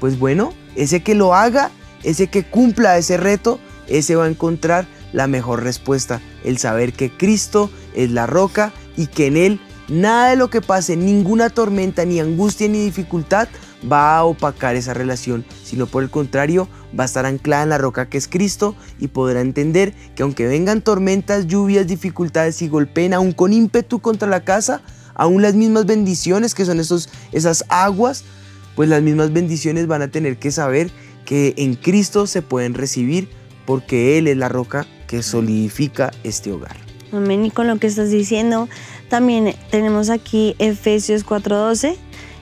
Pues bueno, ese que lo haga, ese que cumpla ese reto, ese va a encontrar la mejor respuesta, el saber que Cristo es la roca y que en Él nada de lo que pase, ninguna tormenta, ni angustia, ni dificultad va a opacar esa relación, sino por el contrario, va a estar anclada en la roca que es Cristo y podrá entender que aunque vengan tormentas, lluvias, dificultades y golpeen aún con ímpetu contra la casa, aún las mismas bendiciones que son esos, esas aguas, pues las mismas bendiciones van a tener que saber que en Cristo se pueden recibir porque Él es la roca que solidifica este hogar. Amén. Y con lo que estás diciendo, también tenemos aquí Efesios 4:12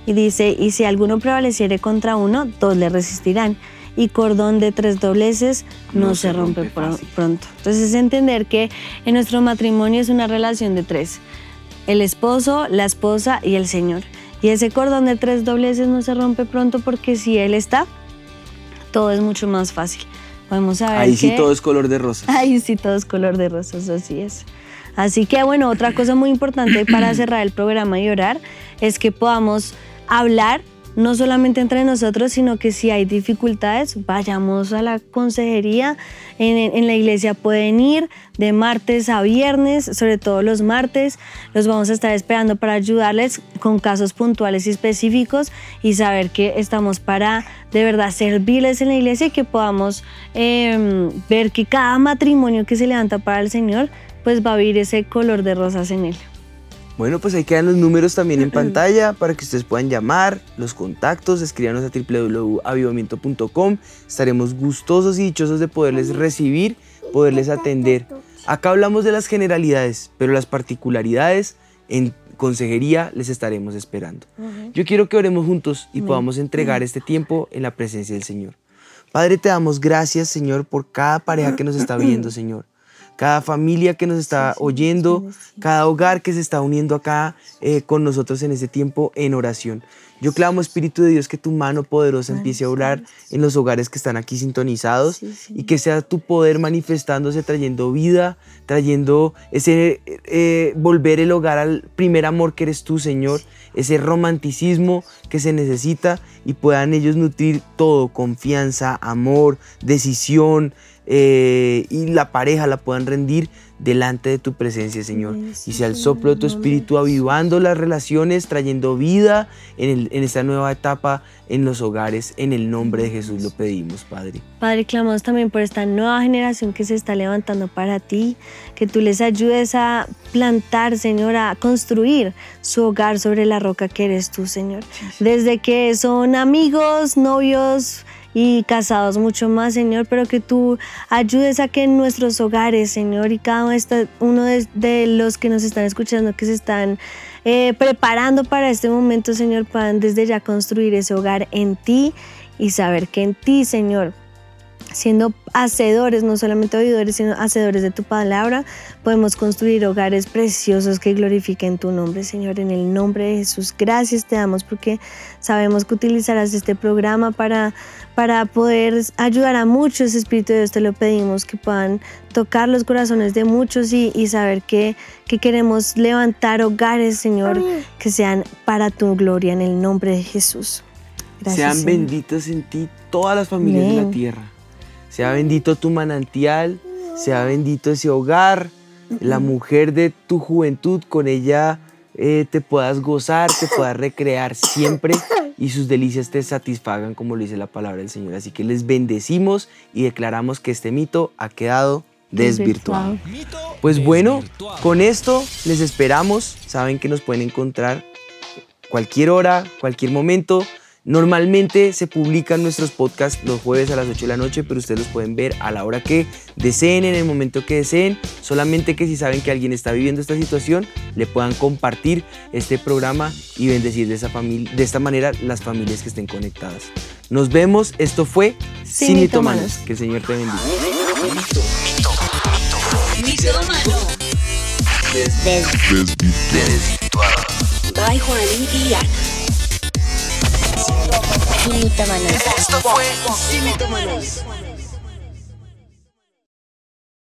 y dice, y si alguno prevaleciere contra uno, dos le resistirán. Y cordón de tres dobleces no, se, rompe, pronto. Entonces es entender que en nuestro matrimonio es una relación de tres. El esposo, la esposa y el Señor. Y ese cordón de tres dobleces no se rompe pronto porque si Él está, todo es mucho más fácil. Podemos saber Ahí sí todo es color de rosas. Ahí sí todo es color de rosas, así es. Así que bueno, otra cosa muy importante para cerrar el programa y orar es que podamos hablar no solamente entre nosotros, sino que si hay dificultades, vayamos a la consejería. En, la iglesia pueden ir de martes a viernes, sobre todo los martes. Los vamos a estar esperando para ayudarles con casos puntuales y específicos y saber que estamos para de verdad servirles en la iglesia y que podamos em, ver que cada matrimonio que se levanta para el Señor, pues va a vivir ese color de rosas en él. Bueno, pues ahí quedan los números también en pantalla para que ustedes puedan llamar, los contactos, escríbanos a www.avivamiento.com. Estaremos gustosos y dichosos de poderles recibir, poderles atender. Acá hablamos de las generalidades, pero las particularidades en consejería les estaremos esperando. Yo quiero que oremos juntos y podamos entregar este tiempo en la presencia del Señor. Padre, te damos gracias, Señor, por cada pareja que nos está viendo, Señor cada familia que nos está oyendo, cada hogar que se está uniendo acá eh, con nosotros en este tiempo en oración. Yo clamo, Espíritu de Dios, que tu mano poderosa empiece a orar en los hogares que están aquí sintonizados y que sea tu poder manifestándose, trayendo vida, trayendo ese eh, volver el hogar al primer amor que eres tú, Señor, ese romanticismo que se necesita y puedan ellos nutrir todo, confianza, amor, decisión, eh, y la pareja la puedan rendir delante de tu presencia, Señor. Y sea el soplo de tu espíritu avivando las relaciones, trayendo vida en, esta nueva etapa en los hogares. En el nombre de Jesús lo pedimos, Padre. Padre, clamamos también por esta nueva generación que se está levantando para ti, que tú les ayudes a plantar, Señor, a construir su hogar sobre la roca que eres tú, Señor. Desde que son amigos, novios, y casados mucho más, Señor, pero que tú ayudes a que en nuestros hogares, Señor, y cada uno de, los que nos están escuchando, que se están eh, preparando para este momento, Señor, puedan desde ya construir ese hogar en ti y saber que en ti, Señor, siendo hacedores, no solamente oidores, sino hacedores de tu palabra, podemos construir hogares preciosos que glorifiquen tu nombre, Señor, en el nombre de Jesús. Gracias te damos porque sabemos que utilizarás este programa para, para poder ayudar a muchos, Espíritu de Dios, te lo pedimos, que puedan tocar los corazones de muchos y, saber que, que queremos levantar hogares, Señor, que sean para tu gloria, en el nombre de Jesús. Sean benditos en ti todas las familias de la tierra. Sea bendito tu manantial, sea bendito ese hogar, la mujer de tu juventud, con ella eh, te puedas gozar, te puedas recrear siempre y sus delicias te satisfagan, como lo dice la palabra del Señor. Así que les bendecimos y declaramos que este mito ha quedado desvirtuado. Pues bueno, con esto les esperamos. Saben que nos pueden encontrar cualquier hora, cualquier momento. Normalmente se publican nuestros podcasts los jueves a las 8 de la noche, pero ustedes los pueden ver a la hora que deseen, en el momento que deseen. Solamente que si saben que alguien está viviendo esta situación, le puedan compartir este programa y bendecir de, esa familia, de esta manera las familias que estén conectadas. Nos vemos. Esto fue Sin, Sin Que el Señor te bendiga. By Juan y Ana. Sin Esto fue Sin